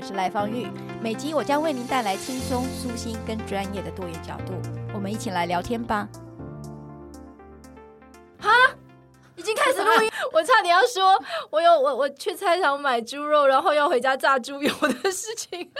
我是赖芳玉，每集我将为您带来轻松、舒心跟专业的多元角度，我们一起来聊天吧。哈，已经开始录音，我差点要说，我有我我去菜场买猪肉，然后要回家炸猪油的事情，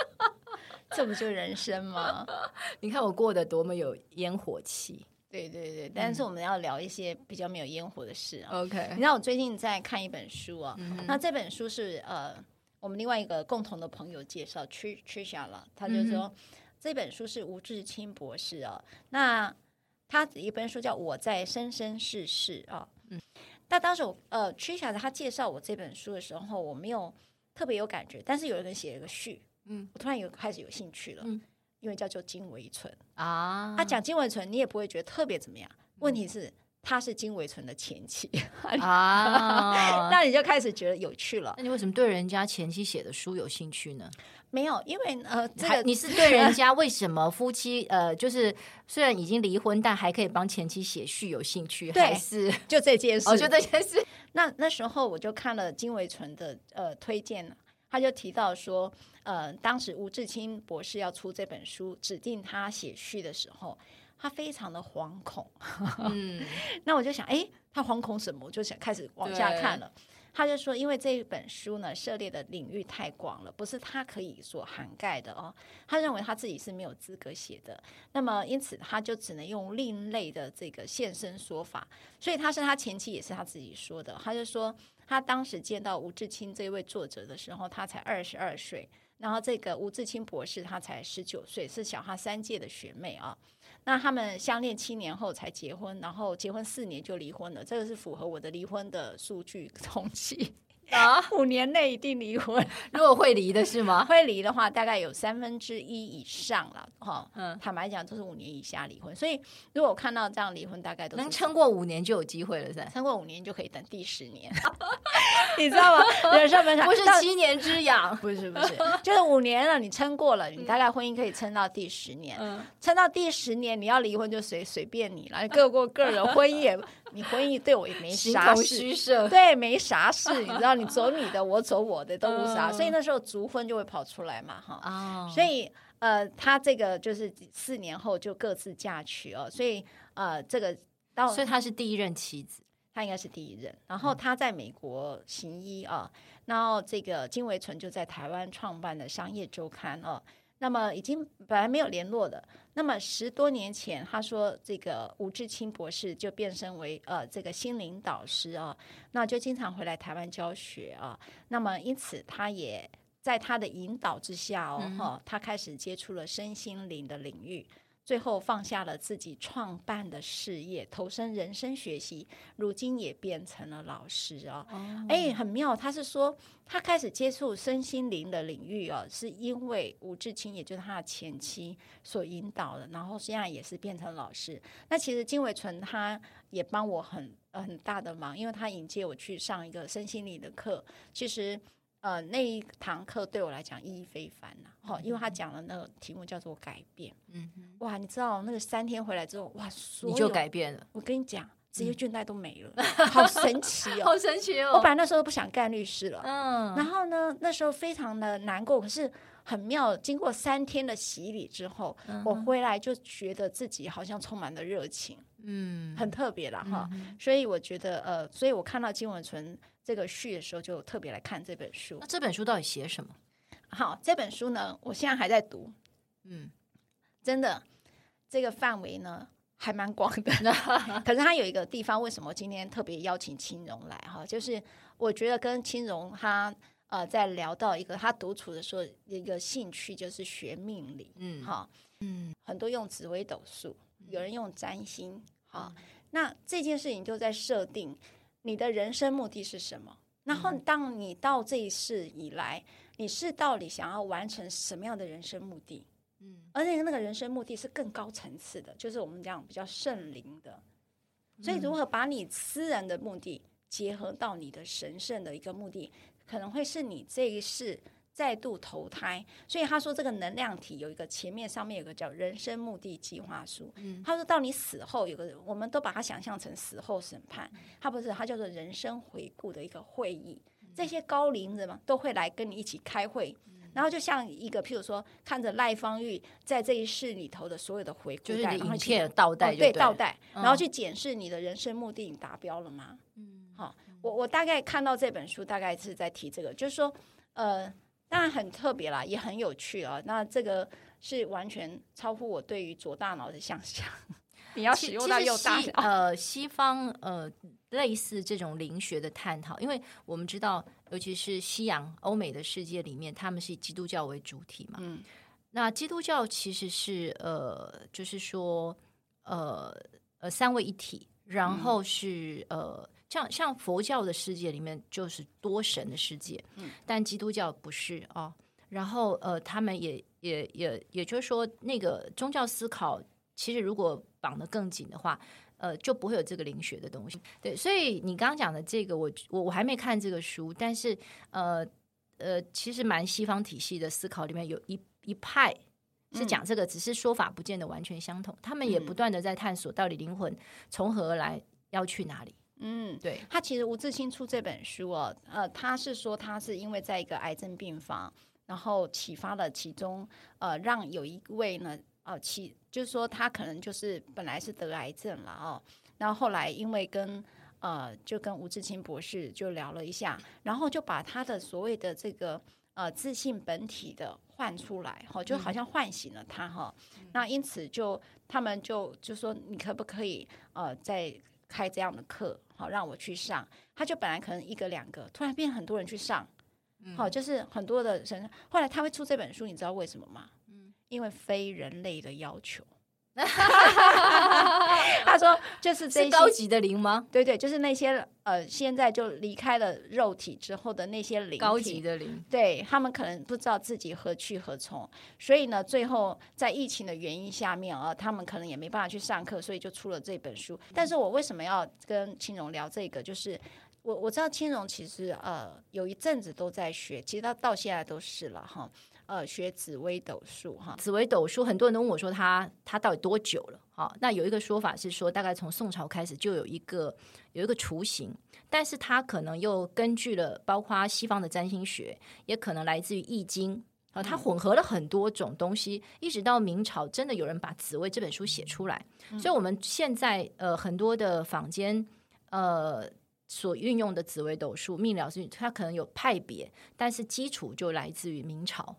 这不就人生吗？你看我过得多么有烟火气。对对对，但是我们要聊一些比较没有烟火的事啊。OK，你知道我最近在看一本书啊，嗯、那这本书是呃。我们另外一个共同的朋友介绍，Tricia 了，他就说、嗯、这本书是吴志清博士啊。那他一本书叫《我在生生世世》啊。嗯。但当时我呃，Tricia 他介绍我这本书的时候，我没有特别有感觉。但是有人写了一个序，嗯，我突然有开始有兴趣了，嗯，因为叫做金维纯啊。他讲金维纯，你也不会觉得特别怎么样。问题是。他是金维纯的前妻啊，那你就开始觉得有趣了。那你为什么对人家前妻写的书有兴趣呢？没有，因为呃，这个你是对人家为什么夫妻呃，就是虽然已经离婚，但还可以帮前妻写序有兴趣？还是就这件事？哦，就这件事。那那时候我就看了金维纯的呃推荐，他就提到说，呃，当时吴志清博士要出这本书，指定他写序的时候。他非常的惶恐，嗯，那我就想，哎，他惶恐什么？我就想开始往下看了。他就说，因为这一本书呢，涉猎的领域太广了，不是他可以所涵盖的哦。他认为他自己是没有资格写的，那么因此他就只能用另类的这个现身说法。所以他是他前妻，也是他自己说的。他就说，他当时见到吴志清这位作者的时候，他才二十二岁，然后这个吴志清博士他才十九岁，是小他三届的学妹啊。那他们相恋七年后才结婚，然后结婚四年就离婚了，这个是符合我的离婚的数据统计。啊，五年内一定离婚。如果会离的是吗？会离的话，大概有三分之一以上了。哈，嗯，坦白讲，都是五年以下离婚。所以，如果我看到这样离婚，大概都能撑过五年就有机会了，噻。撑过五年就可以等第十年，你知道吗？人生本不是七年之痒，不是不是，就是五年了，你撑过了，你大概婚姻可以撑到第十年。嗯，撑到第十年，你要离婚就随随便你了，各过各的，婚姻也。你婚姻对我也没啥事，对，没啥事，你知道，你走你的，我走我的，都无啥，所以那时候族婚就会跑出来嘛，哈，所以呃，他这个就是四年后就各自嫁娶哦，所以呃，这个到，所以他是第一任妻子，他应该是第一任，然后他在美国行医啊，然后这个金维纯就在台湾创办的商业周刊哦。那么已经本来没有联络的，那么十多年前，他说这个吴志清博士就变身为呃这个心灵导师啊，那就经常回来台湾教学啊，那么因此他也在他的引导之下哦，哈，他开始接触了身心灵的领域。最后放下了自己创办的事业，投身人生学习，如今也变成了老师啊！哎、oh. 欸，很妙。他是说，他开始接触身心灵的领域啊，是因为吴志清，也就是他的前妻所引导的。然后现在也是变成老师。那其实金伟纯他也帮我很呃很大的忙，因为他引荐我去上一个身心灵的课。其实。呃，那一堂课对我来讲意义非凡呐，哈，因为他讲的那个题目叫做改变，嗯，哇，你知道那个三天回来之后，哇，你就改变了。我跟你讲，职业倦怠都没了，好神奇哦，好神奇哦。我本来那时候不想干律师了，嗯，然后呢，那时候非常的难过，可是很妙，经过三天的洗礼之后，我回来就觉得自己好像充满了热情，嗯，很特别了哈。所以我觉得，呃，所以我看到金文纯。这个序的时候就特别来看这本书。那这本书到底写什么？好，这本书呢，我现在还在读。嗯，真的，这个范围呢还蛮广的。可是它有一个地方，为什么今天特别邀请青荣来哈？就是我觉得跟青荣他呃在聊到一个他独处的时候一个兴趣，就是学命理。嗯，哈，嗯，很多用紫微斗数，有人用占星。好，那这件事情就在设定你的人生目的是什么？然后当你到这一世以来，你是到底想要完成什么样的人生目的？嗯，而且那个人生目的是更高层次的，就是我们讲比较圣灵的。所以，如何把你私人的目的结合到你的神圣的一个目的，可能会是你这一世再度投胎。所以他说，这个能量体有一个前面上面有个叫人生目的计划书。嗯，他说到你死后有个，我们都把它想象成死后审判，他不是，他叫做人生回顾的一个会议。这些高龄人嘛，都会来跟你一起开会。然后就像一个，譬如说，看着赖芳玉在这一世里头的所有的回顾，就是影片倒带，对倒带，然后去检视你的人生目的，你达标了吗？嗯，好，我我大概看到这本书，大概是在提这个，就是说，呃，当然很特别啦，也很有趣啊。那这个是完全超乎我对于左大脑的想象。你要使用到右大脑，呃，西方呃。类似这种灵学的探讨，因为我们知道，尤其是西洋欧美的世界里面，他们是以基督教为主体嘛。嗯，那基督教其实是呃，就是说呃呃三位一体，然后是呃像像佛教的世界里面就是多神的世界，嗯，但基督教不是哦。然后呃，他们也也也也就是说，那个宗教思考其实如果绑得更紧的话。呃，就不会有这个灵学的东西。对，所以你刚刚讲的这个，我我我还没看这个书，但是呃呃，其实蛮西方体系的思考里面有一一派是讲这个，只是说法不见得完全相同。嗯、他们也不断的在探索到底灵魂从何而来，要去哪里。嗯，对。他其实吴志清出这本书哦，呃，他是说他是因为在一个癌症病房，然后启发了其中呃，让有一位呢。呃，其就是说他可能就是本来是得癌症了哦，然后后来因为跟呃就跟吴志清博士就聊了一下，然后就把他的所谓的这个呃自信本体的唤出来哈、哦，就好像唤醒了他哈、哦。那因此就他们就就说你可不可以呃再开这样的课好、哦、让我去上？他就本来可能一个两个，突然变很多人去上，好、哦、就是很多的人。后来他会出这本书，你知道为什么吗？因为非人类的要求，他说就是这些是高级的灵吗？对对，就是那些呃，现在就离开了肉体之后的那些灵，高级的灵，对他们可能不知道自己何去何从，所以呢，最后在疫情的原因下面啊，他们可能也没办法去上课，所以就出了这本书。但是我为什么要跟青荣聊这个？就是我我知道青荣其实呃有一阵子都在学，其实他到现在都是了哈。呃，学紫微斗数哈，紫微斗数很多人都问我说他他到底多久了？哈，那有一个说法是说，大概从宋朝开始就有一个有一个雏形，但是它可能又根据了包括西方的占星学，也可能来自于易经啊，它混合了很多种东西，一直到明朝，真的有人把紫薇这本书写出来。所以我们现在呃很多的坊间呃所运用的紫微斗数命理师，它可能有派别，但是基础就来自于明朝。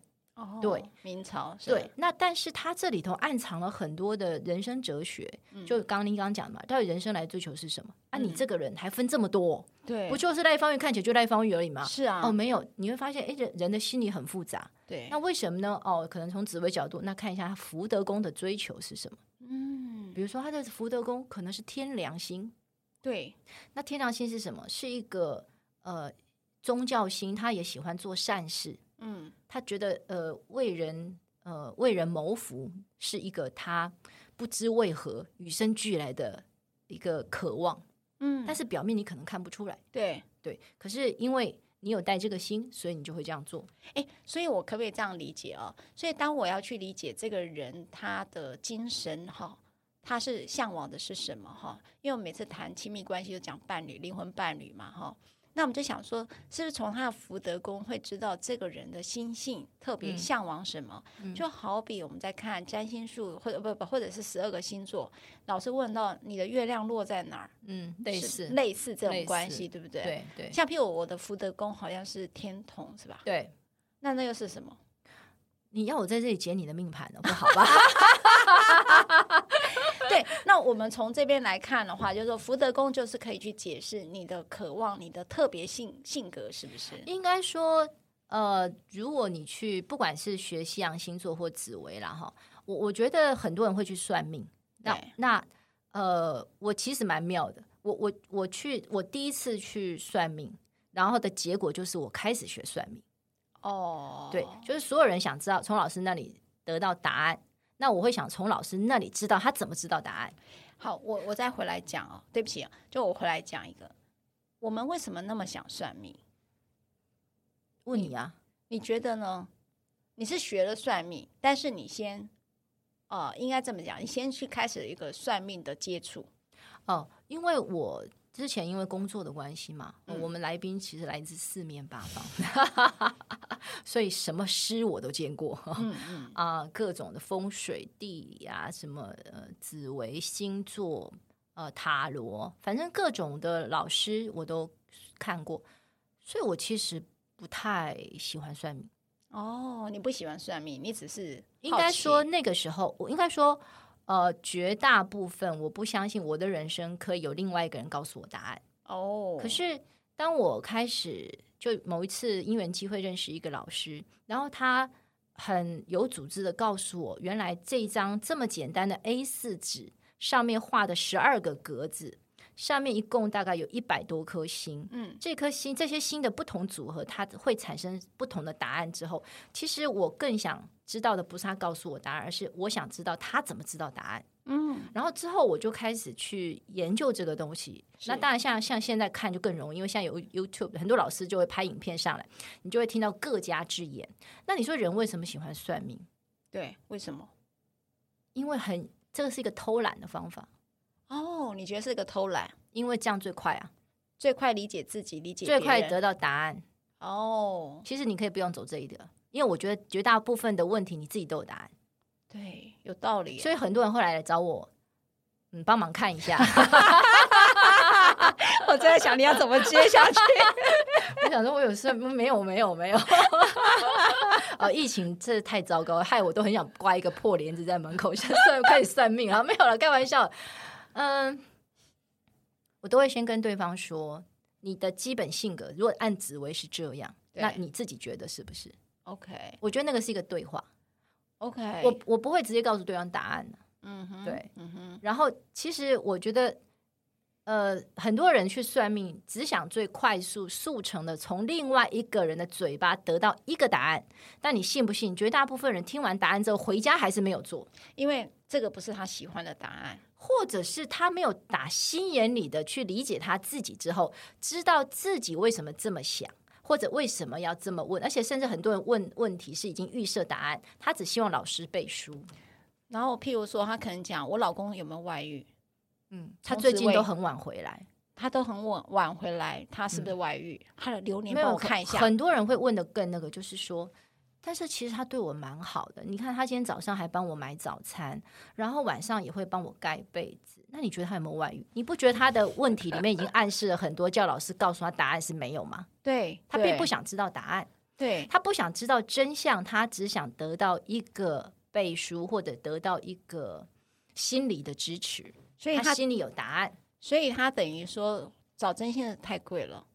对，明朝对，那但是他这里头暗藏了很多的人生哲学，嗯、就刚您刚刚讲的嘛，到底人生来追求是什么？嗯、啊，你这个人还分这么多，对，不就是赖方玉看起来就赖方玉而已吗？是啊，哦，没有，你会发现，哎，人人的心理很复杂，对，那为什么呢？哦，可能从紫微角度，那看一下他福德宫的追求是什么？嗯，比如说他的福德宫可能是天良心，对，那天良心是什么？是一个呃宗教心，他也喜欢做善事。嗯，他觉得呃为人呃为人谋福是一个他不知为何与生俱来的一个渴望，嗯，但是表面你可能看不出来，对对，可是因为你有带这个心，所以你就会这样做。诶，所以我可不可以这样理解啊？所以当我要去理解这个人他的精神哈，他是向往的是什么哈？因为我每次谈亲密关系就讲伴侣、灵魂伴侣嘛哈。那我们就想说，是不是从他的福德宫会知道这个人的心性特别向往什么？嗯嗯、就好比我们在看占星术，或者不不，或者是十二个星座，老师问到你的月亮落在哪儿？嗯，类似类似这种关系，对不对？对对。像譬如我的福德宫好像是天同，是吧？对。那那又是什么？你要我在这里解你的命盘呢？不好吧？对，那我们从这边来看的话，就是说福德宫就是可以去解释你的渴望、你的特别性性格是不是？应该说，呃，如果你去不管是学西洋星座或紫微啦，哈，我我觉得很多人会去算命。那那呃，我其实蛮妙的。我我我去，我第一次去算命，然后的结果就是我开始学算命。哦，对，就是所有人想知道从老师那里得到答案，那我会想从老师那里知道他怎么知道答案。好，我我再回来讲哦，对不起，就我回来讲一个，我们为什么那么想算命？问你啊，你，你觉得呢？你是学了算命，但是你先，哦，应该这么讲，你先去开始一个算命的接触。哦，因为我之前因为工作的关系嘛，嗯、我们来宾其实来自四面八方，所以什么诗我都见过，嗯嗯 啊，各种的风水地理啊，什么呃紫微星座呃塔罗，反正各种的老师我都看过，所以我其实不太喜欢算命。哦，你不喜欢算命，你只是应该说那个时候，我应该说。呃，绝大部分我不相信我的人生可以有另外一个人告诉我答案哦。可是当我开始就某一次因缘机会认识一个老师，然后他很有组织的告诉我，原来这一张这么简单的 A 四纸上面画的十二个格子。上面一共大概有一百多颗星，嗯，这颗星这些星的不同组合，它会产生不同的答案。之后，其实我更想知道的不是他告诉我答案，而是我想知道他怎么知道答案。嗯，然后之后我就开始去研究这个东西。那当然像，像像现在看就更容易，因为现在有 YouTube，很多老师就会拍影片上来，你就会听到各家之言。那你说人为什么喜欢算命？对，为什么？因为很这个是一个偷懒的方法。哦，你觉得是个偷懒？因为这样最快啊，最快理解自己，理解最快得到答案。哦，其实你可以不用走这一个，因为我觉得绝大部分的问题你自己都有答案。对，有道理。所以很多人会来来找我，嗯，帮忙看一下。我正在想你要怎么接下去。我想说，我有事没有？没有，没有。哦，疫情真的太糟糕，害我都很想挂一个破帘子在门口，现在算开始算命啊？没有了，开玩笑。嗯，我都会先跟对方说，你的基本性格如果按紫薇是这样，那你自己觉得是不是？OK，我觉得那个是一个对话。OK，我我不会直接告诉对方答案。嗯哼，对，嗯哼。然后其实我觉得。呃，很多人去算命，只想最快速速成的从另外一个人的嘴巴得到一个答案。但你信不信？绝大部分人听完答案之后回家还是没有做，因为这个不是他喜欢的答案，或者是他没有打心眼里的去理解他自己之后，知道自己为什么这么想，或者为什么要这么问。而且甚至很多人问问题是已经预设答案，他只希望老师背书。然后譬如说，他可能讲我老公有没有外遇？嗯，他最近都很晚回来，他都很晚晚回来，他是不是外遇？嗯、他的流年帮我看一下。很多人会问的更那个，就是说，但是其实他对我蛮好的。你看，他今天早上还帮我买早餐，然后晚上也会帮我盖被子。那你觉得他有没有外遇？你不觉得他的问题里面已经暗示了很多，叫老师告诉他答案是没有吗？对，他并不想知道答案，对，他不想知道真相，他只想得到一个背书，或者得到一个心理的支持。所以他心里有答案，所以他等于说找真心的太贵了，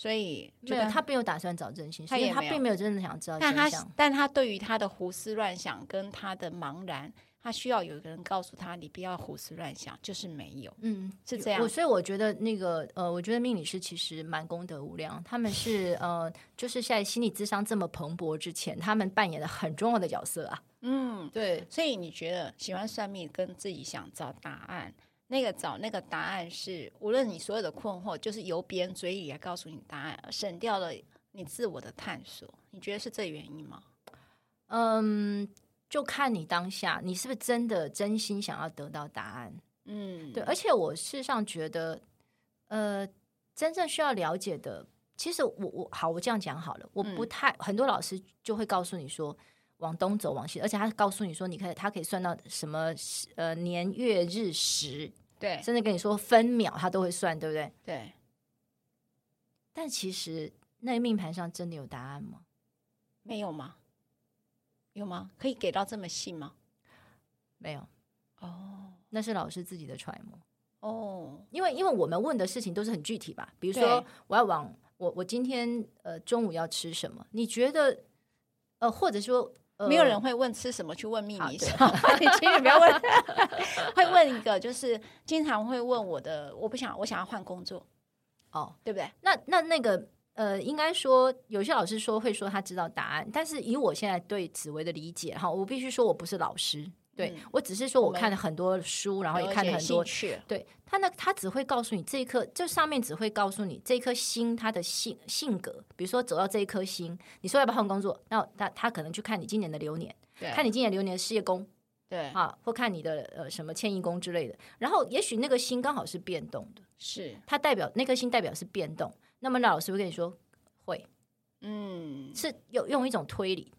所以没有他并没有打算找真心，所以他并没有真的想知道真相。但他但他对于他的胡思乱想跟他的茫然，他需要有一个人告诉他，你不要胡思乱想，就是没有，嗯，是这样。我所以我觉得那个呃，我觉得命理师其实蛮功德无量，他们是呃，就是在心理智商这么蓬勃之前，他们扮演了很重要的角色啊。嗯，对，所以你觉得喜欢算命跟自己想找答案，那个找那个答案是，无论你所有的困惑，就是由别人嘴里来告诉你答案，省掉了你自我的探索。你觉得是这原因吗？嗯，就看你当下，你是不是真的真心想要得到答案？嗯，对。而且我事实上觉得，呃，真正需要了解的，其实我我好，我这样讲好了，我不太、嗯、很多老师就会告诉你说。往东走，往西，而且他告诉你说，你可以，他可以算到什么呃年月日时，对，甚至跟你说分秒，他都会算，对不对？对。但其实那命盘上真的有答案吗？没有吗？有吗？可以给到这么细吗？没有。哦，那是老师自己的揣摩哦，因为因为我们问的事情都是很具体吧，比如说我要往我我今天呃中午要吃什么？你觉得呃或者说、呃、没有人会问吃什么去问秘密，好 你请你不要问，会问一个就是经常会问我的，我不想我想要换工作哦，对不对？那那那个呃，应该说有些老师说会说他知道答案，但是以我现在对紫薇的理解哈，我必须说我不是老师。对、嗯、我只是说，我看了很多书，然后也看了很多。对他那，他只会告诉你这一颗，就上面只会告诉你这颗星它的性性格。比如说走到这一颗星，你说要不要换工作？那他他可能去看你今年的流年，看你今年流年的事业宫，对啊，或看你的呃什么迁移宫之类的。然后也许那个星刚好是变动的，是它代表那颗星代表是变动。那么那老师会跟你说会，嗯，是用用一种推理。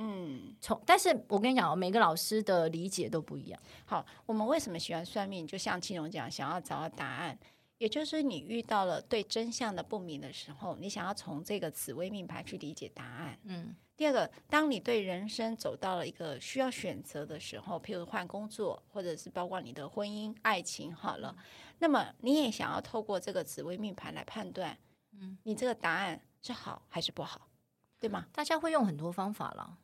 嗯，从但是我跟你讲哦，每个老师的理解都不一样。好，我们为什么喜欢算命？就像青龙讲，想要找到答案，也就是你遇到了对真相的不明的时候，你想要从这个紫微命盘去理解答案。嗯，第二个，当你对人生走到了一个需要选择的时候，譬如换工作，或者是包括你的婚姻、爱情，好了，嗯、那么你也想要透过这个紫微命盘来判断，嗯，你这个答案是好还是不好，对吗？大家会用很多方法了。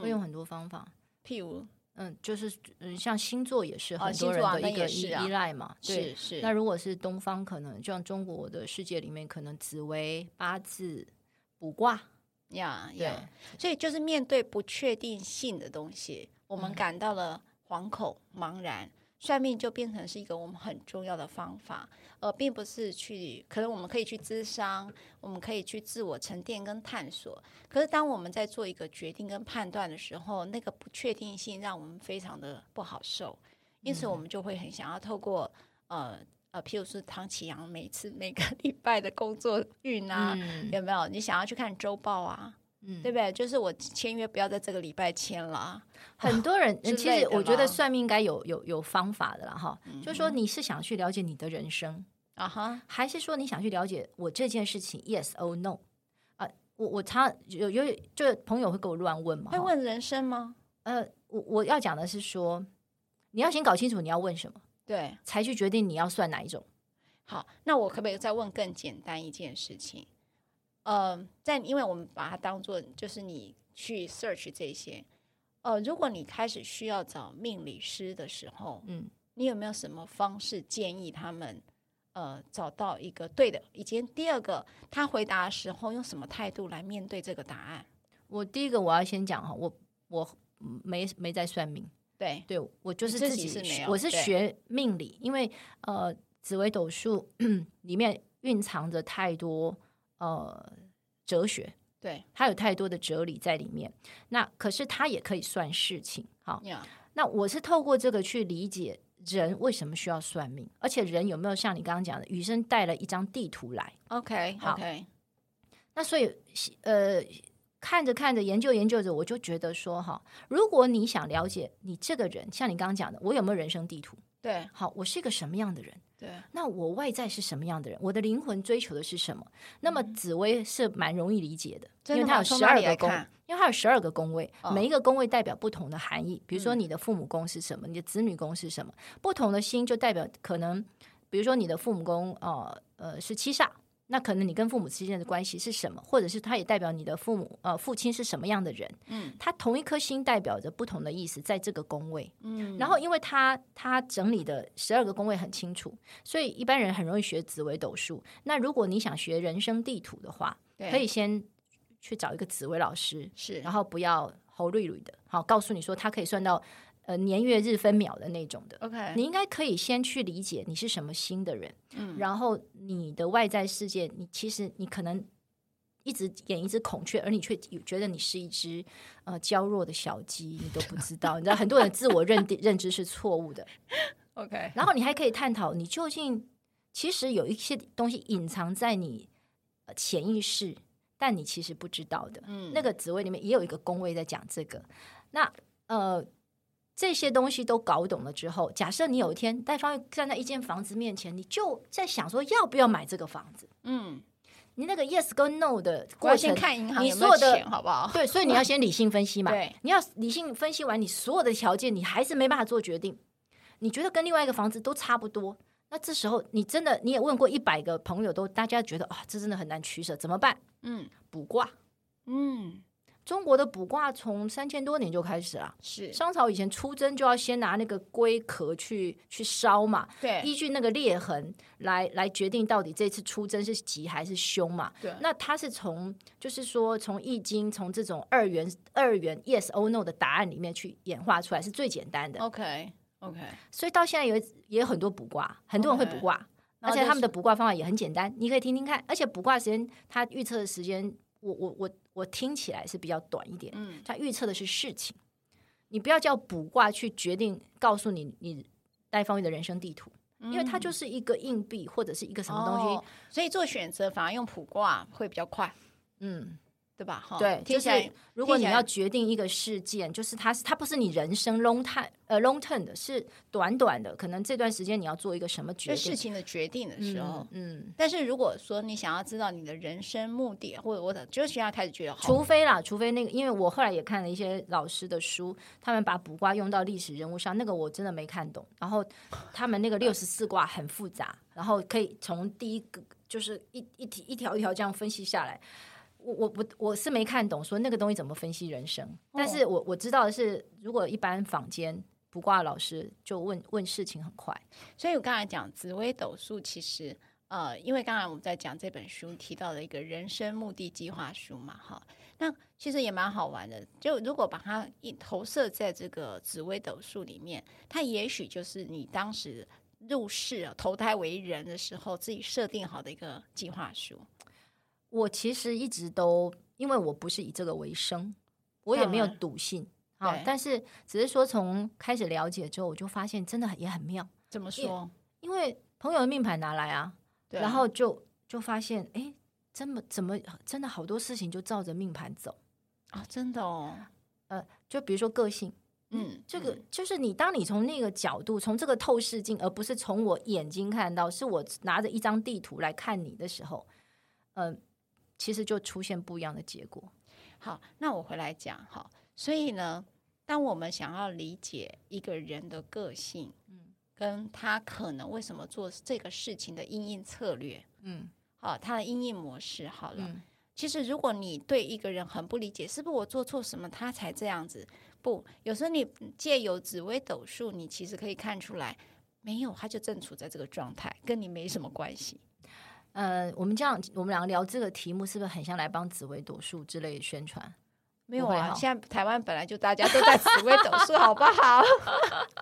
会用很多方法，譬如，嗯，就是嗯，像星座也是很多人的一个依依赖嘛，对，是是。那如果是东方，可能就像中国的世界里面，可能紫薇、八字、卜卦，呀呀，所以就是面对不确定性的东西，我们感到了惶恐、茫然。算命就变成是一个我们很重要的方法，而并不是去可能我们可以去咨商，我们可以去自我沉淀跟探索。可是当我们在做一个决定跟判断的时候，那个不确定性让我们非常的不好受，因此我们就会很想要透过呃呃，譬如说唐启阳每次每个 礼拜的工作运啊，嗯、有没有？你想要去看周报啊？嗯，对不对？就是我签约不要在这个礼拜签了。很多人其实我觉得算命应该有有有方法的啦，哈。嗯、就是说你是想去了解你的人生啊哈，还是说你想去了解我这件事情？Yes or no？啊，我我常有有就朋友会给我乱问嘛，会问人生吗？呃，我我要讲的是说，你要先搞清楚你要问什么，对，才去决定你要算哪一种。好，那我可不可以再问更简单一件事情？呃，在因为我们把它当做就是你去 search 这些，呃，如果你开始需要找命理师的时候，嗯，你有没有什么方式建议他们呃找到一个对的？以及第二个，他回答的时候用什么态度来面对这个答案？我第一个我要先讲哈，我我没没在算命，对对，我就是自己，是没有，我是学命理，因为呃紫微斗数里面蕴藏着太多。呃，哲学，对，它有太多的哲理在里面。那可是它也可以算事情，好。Yeah. 那我是透过这个去理解人为什么需要算命，而且人有没有像你刚刚讲的，雨生带了一张地图来？OK，好。Okay. 那所以呃，看着看着，研究研究着，我就觉得说哈，如果你想了解你这个人，像你刚刚讲的，我有没有人生地图？对，好，我是一个什么样的人？对，那我外在是什么样的人？我的灵魂追求的是什么？那么紫薇是蛮容易理解的，嗯、因为它有十二个宫，因为它有十二个宫位，哦、每一个宫位代表不同的含义。比如说你的父母宫是什么，嗯、你的子女宫是什么？不同的星就代表可能，比如说你的父母宫，呃呃是七煞。那可能你跟父母之间的关系是什么，或者是他也代表你的父母呃父亲是什么样的人？嗯，它同一颗星代表着不同的意思，在这个宫位。嗯，然后因为他他整理的十二个宫位很清楚，所以一般人很容易学紫微斗数。那如果你想学人生地图的话，可以先去找一个紫微老师，是，然后不要侯瑞瑞的，好，告诉你说他可以算到。呃，年月日分秒的那种的，OK，你应该可以先去理解你是什么心的人，嗯，然后你的外在世界，你其实你可能一直演一只孔雀，而你却觉得你是一只呃娇弱的小鸡，你都不知道，你知道很多人自我认定 认知是错误的，OK，然后你还可以探讨你究竟其实有一些东西隐藏在你潜意识，但你其实不知道的，嗯，那个职位里面也有一个工位在讲这个，那呃。这些东西都搞懂了之后，假设你有一天戴方站在一间房子面前，你就在想说要不要买这个房子？嗯，你那个 yes 跟 no 的过程，看银行有没有钱，好不好？对，所以你要先理性分析嘛。对，你要理性分析完你所有的条件，你还是没办法做决定。你觉得跟另外一个房子都差不多，那这时候你真的你也问过一百个朋友，都大家觉得啊，这真的很难取舍，怎么办？嗯，卜卦，嗯。中国的卜卦从三千多年就开始了，是商朝以前出征就要先拿那个龟壳去去烧嘛，对，依据那个裂痕来来决定到底这次出征是吉还是凶嘛，对。那它是从就是说从易经从这种二元二元 yes or no 的答案里面去演化出来是最简单的，OK OK。所以到现在有也有很多卜卦，很多人会卜卦，okay, 而且他们的卜卦方法也很简单，你可以听听看，而且卜卦时间他预测的时间。我我我我听起来是比较短一点，嗯，他预测的是事情，你不要叫卜卦去决定告诉你你戴方玉的人生地图，嗯，因为它就是一个硬币或者是一个什么东西，哦，所以做选择反而用卜卦会比较快，嗯。对吧？哈，对，就是如果你要决定一个事件，就是它是它不是你人生 long time 呃 long term 的，是短短的，可能这段时间你要做一个什么决定事情的决定的时候，嗯。嗯，但是如果说你想要知道你的人生目的，或者我的就是要开始觉得，除非啦，除非那个，因为我后来也看了一些老师的书，他们把卜卦用到历史人物上，那个我真的没看懂。然后他们那个六十四卦很复杂，然后可以从第一个就是一一条一条一条这样分析下来。我我我我是没看懂，说那个东西怎么分析人生。哦、但是我我知道的是，如果一般坊间不挂老师就问问事情很快。所以我刚才讲紫微斗数，其实呃，因为刚才我们在讲这本书提到的一个人生目的计划书嘛，哈，那其实也蛮好玩的。就如果把它一投射在这个紫微斗数里面，它也许就是你当时入世投胎为人的时候自己设定好的一个计划书。我其实一直都，因为我不是以这个为生，我也没有赌性啊。但是只是说，从开始了解之后，我就发现真的也很妙。怎么说？因为朋友的命盘拿来啊，然后就就发现，哎，怎么怎么真的好多事情就照着命盘走啊？真的哦。呃，就比如说个性，嗯，这个就是你当你从那个角度，从这个透视镜，而不是从我眼睛看到，是我拿着一张地图来看你的时候，嗯。其实就出现不一样的结果。好，那我回来讲哈。所以呢，当我们想要理解一个人的个性，嗯，跟他可能为什么做这个事情的因应策略，嗯，好，他的因应模式，好了。嗯，其实如果你对一个人很不理解，是不是我做错什么他才这样子？不，有时候你借由紫微斗数，你其实可以看出来，没有，他就正处在这个状态，跟你没什么关系。呃，我们这样，我们两个聊这个题目，是不是很像来帮紫薇斗数之类的宣传？没有啊，现在台湾本来就大家都在紫薇斗数，好不好？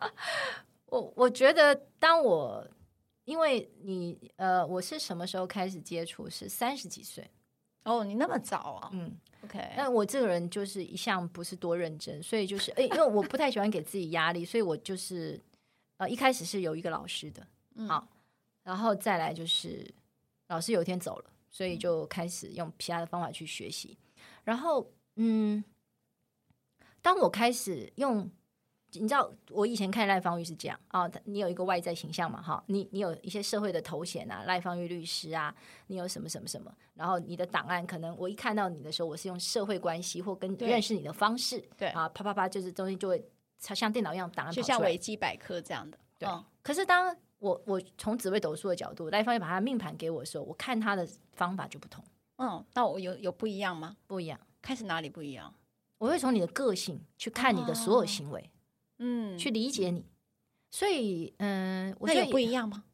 我我觉得，当我因为你呃，我是什么时候开始接触？是三十几岁哦，你那么早啊？嗯，OK。但我这个人就是一向不是多认真，所以就是哎，因为我不太喜欢给自己压力，所以我就是呃，一开始是有一个老师的，嗯、好，然后再来就是。老师有一天走了，所以就开始用其他的方法去学习。然后，嗯，当我开始用，你知道，我以前看赖芳玉是这样啊，你有一个外在形象嘛，哈，你你有一些社会的头衔啊，赖芳玉律师啊，你有什么什么什么，然后你的档案可能我一看到你的时候，我是用社会关系或跟认识你的方式，对啊，啪啪啪，就是东西就会像电脑一样档案，就像维基百科这样的，对。哦、可是当我我从紫微斗数的角度，赖芳玉把他命盘给我的时候，我看他的方法就不同。嗯，那我有有不一样吗？不一样，开始哪里不一样？我会从你的个性去看你的所有行为，哦、嗯，去理解你。所以，嗯、呃，我觉得有不一样吗？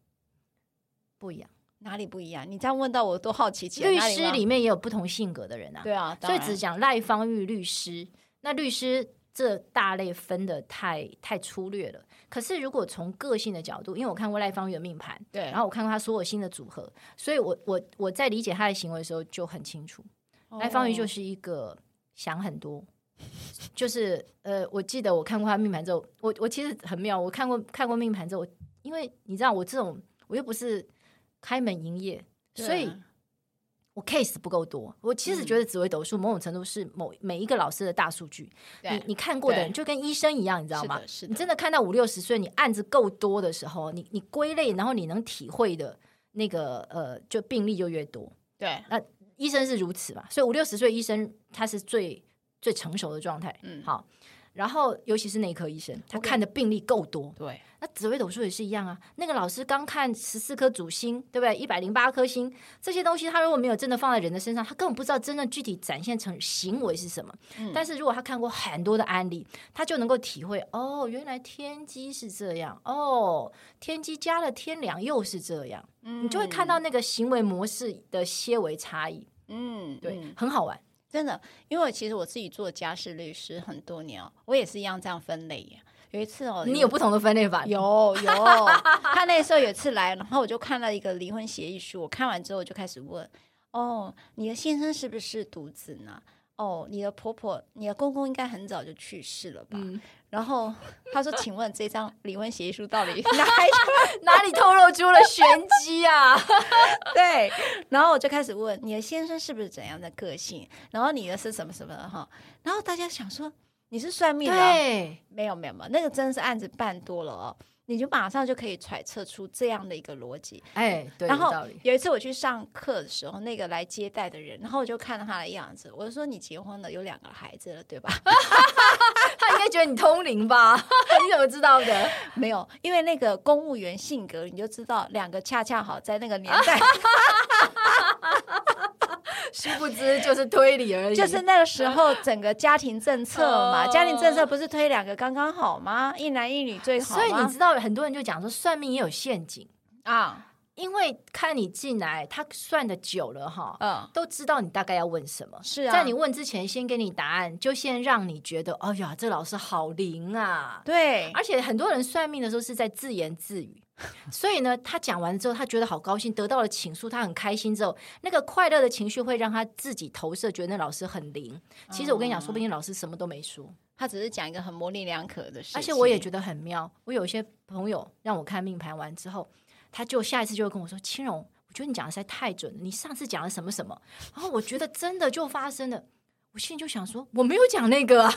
不一样，哪里不一样？你这样问到我都好奇。律师里面也有不同性格的人啊，对啊，所以只讲赖芳玉律师，那律师这大类分得太太粗略了。可是，如果从个性的角度，因为我看过赖方玉的命盘，对，然后我看过他所有新的组合，所以我我我在理解他的行为的时候就很清楚，赖、哦、芳玉就是一个想很多，就是呃，我记得我看过他命盘之后，我我其实很妙，我看过看过命盘之后，因为你知道我这种我又不是开门营业，所以。我 case 不够多，我其实觉得紫微斗数某种程度是某每一个老师的大数据。你你看过的人就跟医生一样，你知道吗？你真的看到五六十岁，你案子够多的时候，你你归类，然后你能体会的那个呃，就病例就越多。对，那医生是如此嘛？所以五六十岁医生他是最最成熟的状态。嗯，好。然后尤其是内科医生，他看的病例够多。对，那紫微斗数也是一样啊。那个老师刚看十四颗主星，对不对？一百零八颗星，这些东西他如果没有真的放在人的身上，他根本不知道真正具体展现成行为是什么。嗯、但是如果他看过很多的案例，他就能够体会哦，原来天机是这样哦，天机加了天梁又是这样，嗯、你就会看到那个行为模式的些微差异。嗯，对，嗯、很好玩。真的，因为其实我自己做家事律师很多年哦，我也是一样这样分类。有一次哦，你有不同的分类法？有有，他那时候有一次来，然后我就看了一个离婚协议书，我看完之后我就开始问：哦，你的先生是不是独子呢？哦，你的婆婆、你的公公应该很早就去世了吧？嗯、然后他说：“请问这张离婚协议书到底哪 哪里透露出了玄机啊？” 对，然后我就开始问你的先生是不是怎样的个性？然后你的是什么什么哈？然后大家想说你是算命的？对，没有没有没有，那个真的是案子办多了哦。你就马上就可以揣测出这样的一个逻辑，哎，对，然后有。有一次我去上课的时候，那个来接待的人，然后我就看到他的样子，我就说：“你结婚了，有两个孩子了，对吧？” 他应该觉得你通灵吧？你怎么知道的？没有，因为那个公务员性格，你就知道两个恰恰好在那个年代。殊不知就是推理而已，就是那个时候整个家庭政策嘛，家庭政策不是推两个刚刚好吗？一男一女最好。所以你知道很多人就讲说算命也有陷阱啊，因为看你进来，他算的久了哈，嗯，都知道你大概要问什么。是啊，在你问之前先给你答案，就先让你觉得，哎呀，这老师好灵啊。对，而且很多人算命的时候是在自言自语。所以呢，他讲完之后，他觉得好高兴，得到了倾诉，他很开心。之后，那个快乐的情绪会让他自己投射，觉得那老师很灵。其实我跟你讲，说不定老师什么都没说，他只是讲一个很模棱两可的事。而且我也觉得很妙。我有一些朋友让我看命盘完之后，他就下一次就会跟我说：“青荣，我觉得你讲的实在太准了。你上次讲了什么什么？然后我觉得真的就发生了。我心里就想说，我没有讲那个啊。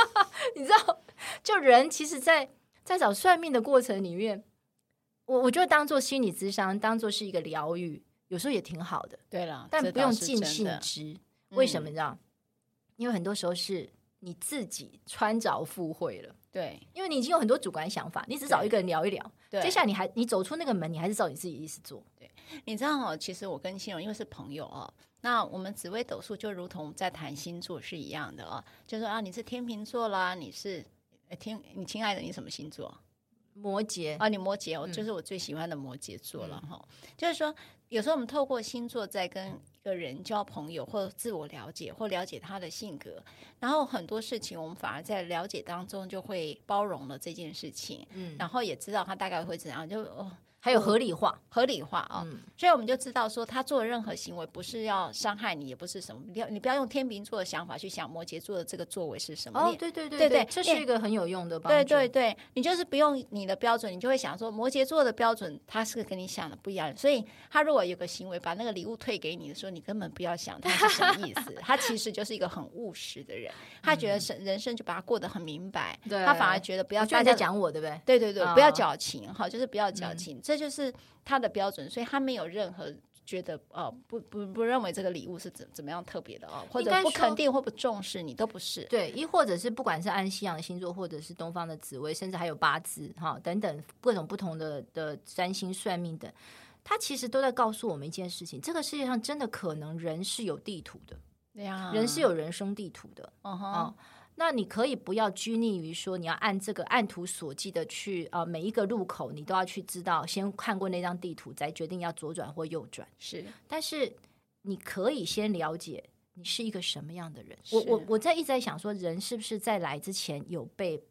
你知道，就人其实在，在在找算命的过程里面。”我我觉得当做心理咨商，当做是一个疗愈，有时候也挺好的。对了，但不用尽信之。为什么你知道？嗯、因为很多时候是你自己穿着赴会了。对，因为你已经有很多主观想法，你只找一个人聊一聊。对，接下来你还你走出那个门，你还是照你自己意思做。对，你知道哦，其实我跟青蓉因为是朋友哦，那我们紫微斗数就如同在谈星座是一样的哦，就说啊，你是天秤座啦，你是天，你亲爱的，你什么星座？摩羯啊，你摩羯，我就是我最喜欢的摩羯座了哈。嗯、就是说，有时候我们透过星座在跟一个人交朋友，或自我了解，或了解他的性格，然后很多事情我们反而在了解当中就会包容了这件事情，嗯，然后也知道他大概会怎样，就哦。还有合理化，合理化啊，哦嗯、所以我们就知道说，他做的任何行为不是要伤害你，也不是什么。你要你不要用天秤座的想法去想摩羯座的这个作为是什么。哦，对对对对对，这是一个很有用的帮助。对对对，你就是不用你的标准，你就会想说摩羯座的标准，他是跟你想的不一样。所以他如果有个行为把那个礼物退给你的时候，你根本不要想他是什么意思。他其实就是一个很务实的人，他觉得生人生就把他过得很明白。对，他反而觉得不要大家讲我，对不对？对对对，不要矫情哈，就是不要矫情，这就是。他的标准，所以他没有任何觉得哦，不不不认为这个礼物是怎怎么样特别的哦，或者不肯定或不重视你都不是。对，亦或者是不管是按西洋的星座，或者是东方的紫微，甚至还有八字哈等等各种不同的的占星算命等，他其实都在告诉我们一件事情：这个世界上真的可能人是有地图的，对呀，人是有人生地图的，嗯哼。哦那你可以不要拘泥于说你要按这个按图索骥的去啊、呃，每一个路口你都要去知道，先看过那张地图再决定要左转或右转。是，但是你可以先了解你是一个什么样的人。我我我在一直在想说，人是不是在来之前有被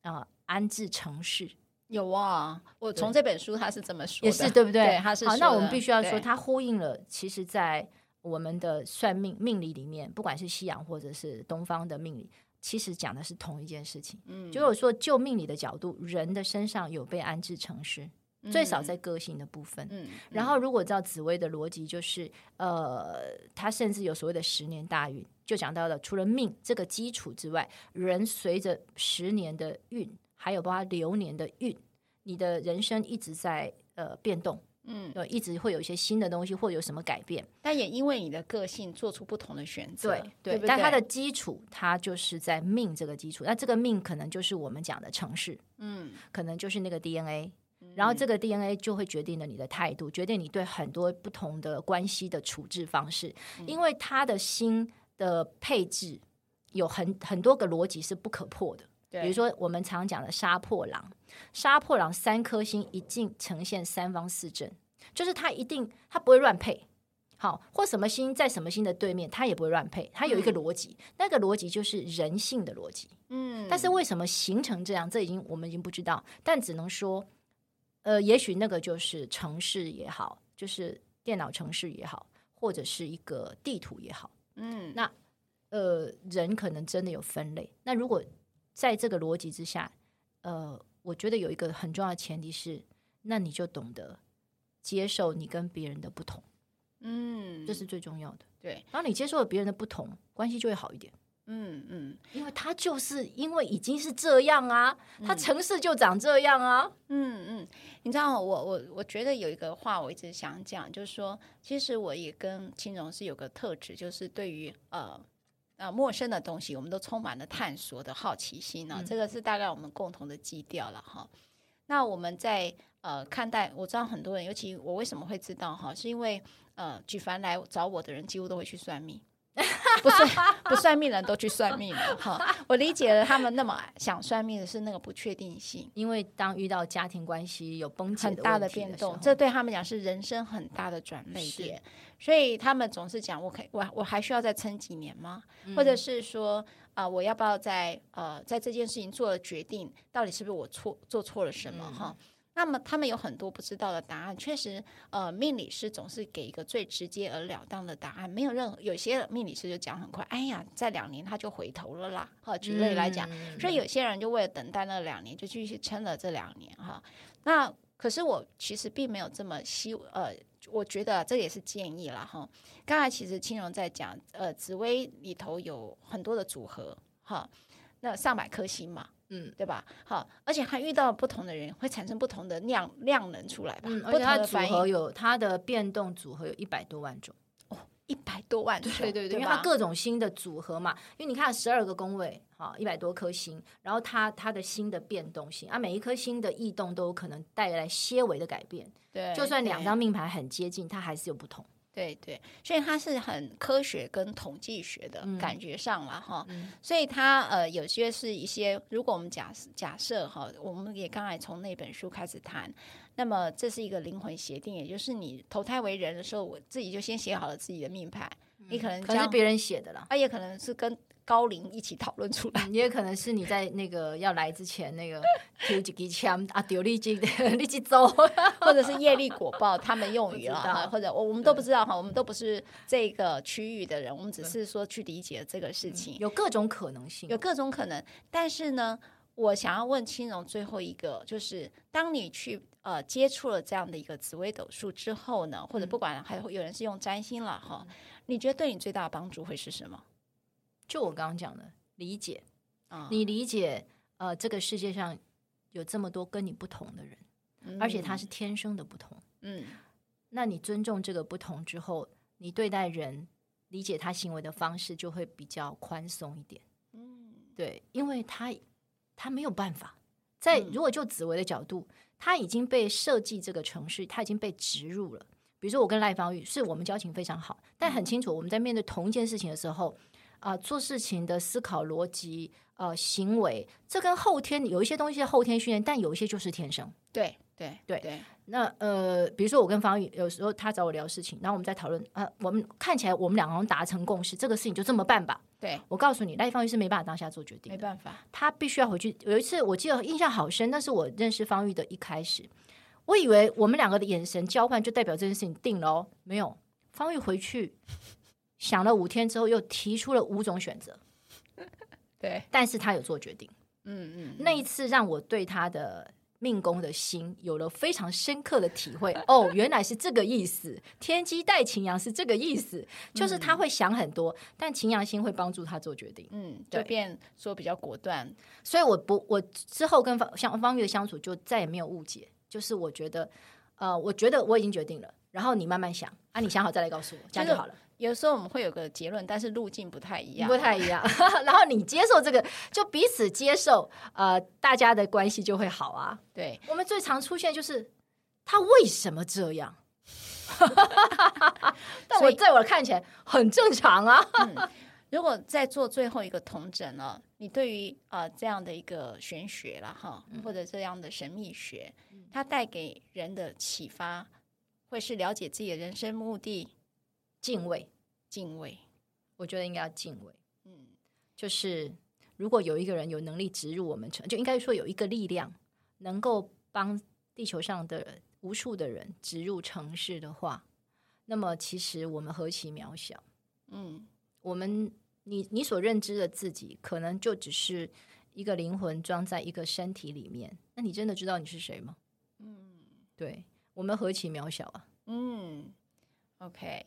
啊、呃、安置城市？有啊，我从这本书他是这么说的，也是对不对？对，他是好。那我们必须要说，对他呼应了，其实，在我们的算命命理里面，不管是西洋或者是东方的命理。其实讲的是同一件事情，嗯，就是说救命理的角度，人的身上有被安置程式，嗯、最少在个性的部分，嗯，嗯。然后如果照紫薇的逻辑，就是呃，他甚至有所谓的十年大运，就讲到了除了命这个基础之外，人随着十年的运，还有包括流年的运，你的人生一直在呃变动，嗯，对，一直会有一些新的东西，或有什么改变，但也因为你的个性做出不同的选择，对对，对。但它的基础，它就是在命这个基础，那这个命可能就是我们讲的城市，嗯，可能就是那个 DNA，然后这个 DNA 就会决定了你的态度，决定你对很多不同的关系的处置方式，因为他的心的配置有很很多个逻辑是不可破的。比如说，我们常讲的杀破狼，杀破狼三颗星一定呈现三方四正，就是它一定它不会乱配，好，或什么星在什么星的对面，它也不会乱配，它有一个逻辑，嗯、那个逻辑就是人性的逻辑，嗯，但是为什么形成这样，这已经我们已经不知道，但只能说，呃，也许那个就是城市也好，就是电脑城市也好，或者是一个地图也好，嗯，那呃，人可能真的有分类，那如果。在这个逻辑之下，呃，我觉得有一个很重要的前提是，那你就懂得接受你跟别人的不同，嗯，这是最重要的。对，当你接受了别人的不同，关系就会好一点。嗯嗯，因为他就是因为已经是这样啊，他城市就长这样啊。嗯嗯，你知道，我我我觉得有一个话我一直想讲，就是说，其实我也跟青荣是有个特质，就是对于呃。啊，陌生的东西，我们都充满了探索的好奇心呢、啊。嗯、这个是大概我们共同的基调了哈。那我们在呃看待，我知道很多人，尤其我为什么会知道哈，是因为呃，举凡来找我的人，几乎都会去算命。不算不算命人都去算命了哈，我理解了他们那么想算命的是那个不确定性，因为当遇到家庭关系有崩解很大的变动，这对他们讲是人生很大的转捩点，所以他们总是讲我可以我我还需要再撑几年吗？嗯、或者是说啊、呃，我要不要在呃在这件事情做了决定，到底是不是我错做错了什么哈？嗯那么他们有很多不知道的答案，确实，呃，命理师总是给一个最直接而了当的答案，没有任何有些命理师就讲很快，哎呀，在两年他就回头了啦，哈，举例来讲，嗯、所以有些人就为了等待那两年，就继续撑了这两年，哈。那可是我其实并没有这么希，呃，我觉得这也是建议了，哈。刚才其实青荣在讲，呃，紫薇里头有很多的组合，哈，那上百颗星嘛。嗯，对吧？好，而且他遇到不同的人，会产生不同的量量能出来吧？嗯，而且它组合有它的变动组合有一百多万种哦，一百多万种，对对对，因为它各种星的组合嘛，因为你看十二个宫位，好，一百多颗星，然后它它的星的变动性啊，每一颗星的异动都有可能带来些微的改变，对，就算两张命盘很接近，它还是有不同。对对，所以它是很科学跟统计学的感觉上了哈，嗯、所以它呃有些是一些，如果我们假假设哈，我们也刚才从那本书开始谈，那么这是一个灵魂协定，也就是你投胎为人的时候，我自己就先写好了自己的命盘，嗯、你可能可能是别人写的啦，啊也可能是跟。高龄一起讨论出来，也可能是你在那个要来之前那个 丢几支枪啊，丢力气力气走，或者是业力果报，他们用语 了哈，或者我我们都不知道哈，我们都不是这个区域的人，我们只是说去理解这个事情，有各种可能性，有各种可能。但是呢，我想要问青荣最后一个，就是当你去呃接触了这样的一个紫微斗数之后呢，或者不管还会有人是用占星了哈，你觉得对你最大的帮助会是什么？就我刚刚讲的理解嗯，你理解呃，这个世界上有这么多跟你不同的人，嗯、而且他是天生的不同，嗯，那你尊重这个不同之后，你对待人理解他行为的方式就会比较宽松一点，嗯，对，因为他他没有办法。在如果就紫薇的角度，他已经被设计这个程序，他已经被植入了。比如说我跟赖芳玉是我们交情非常好，但很清楚我们在面对同一件事情的时候。啊、呃，做事情的思考逻辑，呃，行为，这跟后天有一些东西是后天训练，但有一些就是天生。对对对对。那呃，比如说我跟方宇，有时候他找我聊事情，然后我们在讨论，啊、呃，我们看起来我们两个人达成共识，这个事情就这么办吧。对，我告诉你，赖方玉是没办法当下做决定，没办法，他必须要回去。有一次我记得印象好深，那是我认识方玉的一开始，我以为我们两个的眼神交换就代表这件事情定了哦，没有，方玉回去。想了五天之后，又提出了五种选择，对，但是他有做决定，嗯嗯，嗯那一次让我对他的命宫的心有了非常深刻的体会。哦，原来是这个意思，天机带擎羊是这个意思，就是他会想很多，嗯、但擎羊星会帮助他做决定，嗯，就变说比较果断。所以我不，我之后跟方像方月相处就再也没有误解，就是我觉得。呃，我觉得我已经决定了，然后你慢慢想啊，你想好再来告诉我，这样就好了。有时候我们会有个结论，但是路径不太一样，不太一样。然后你接受这个，就彼此接受，呃，大家的关系就会好啊。对，我们最常出现就是他为什么这样？但我在我看起来很正常啊。嗯、如果在做最后一个统整呢？你对于呃这样的一个玄学了哈，或者这样的神秘学，它带给人的启发，会是了解自己的人生目的。敬畏，敬畏，我觉得应该要敬畏。嗯，就是如果有一个人有能力植入我们城，就应该说有一个力量能够帮地球上的无数的人植入城市的话，那么其实我们何其渺小。嗯，我们你你所认知的自己，可能就只是一个灵魂装在一个身体里面。那你真的知道你是谁吗？嗯，对，我们何其渺小啊。嗯，OK。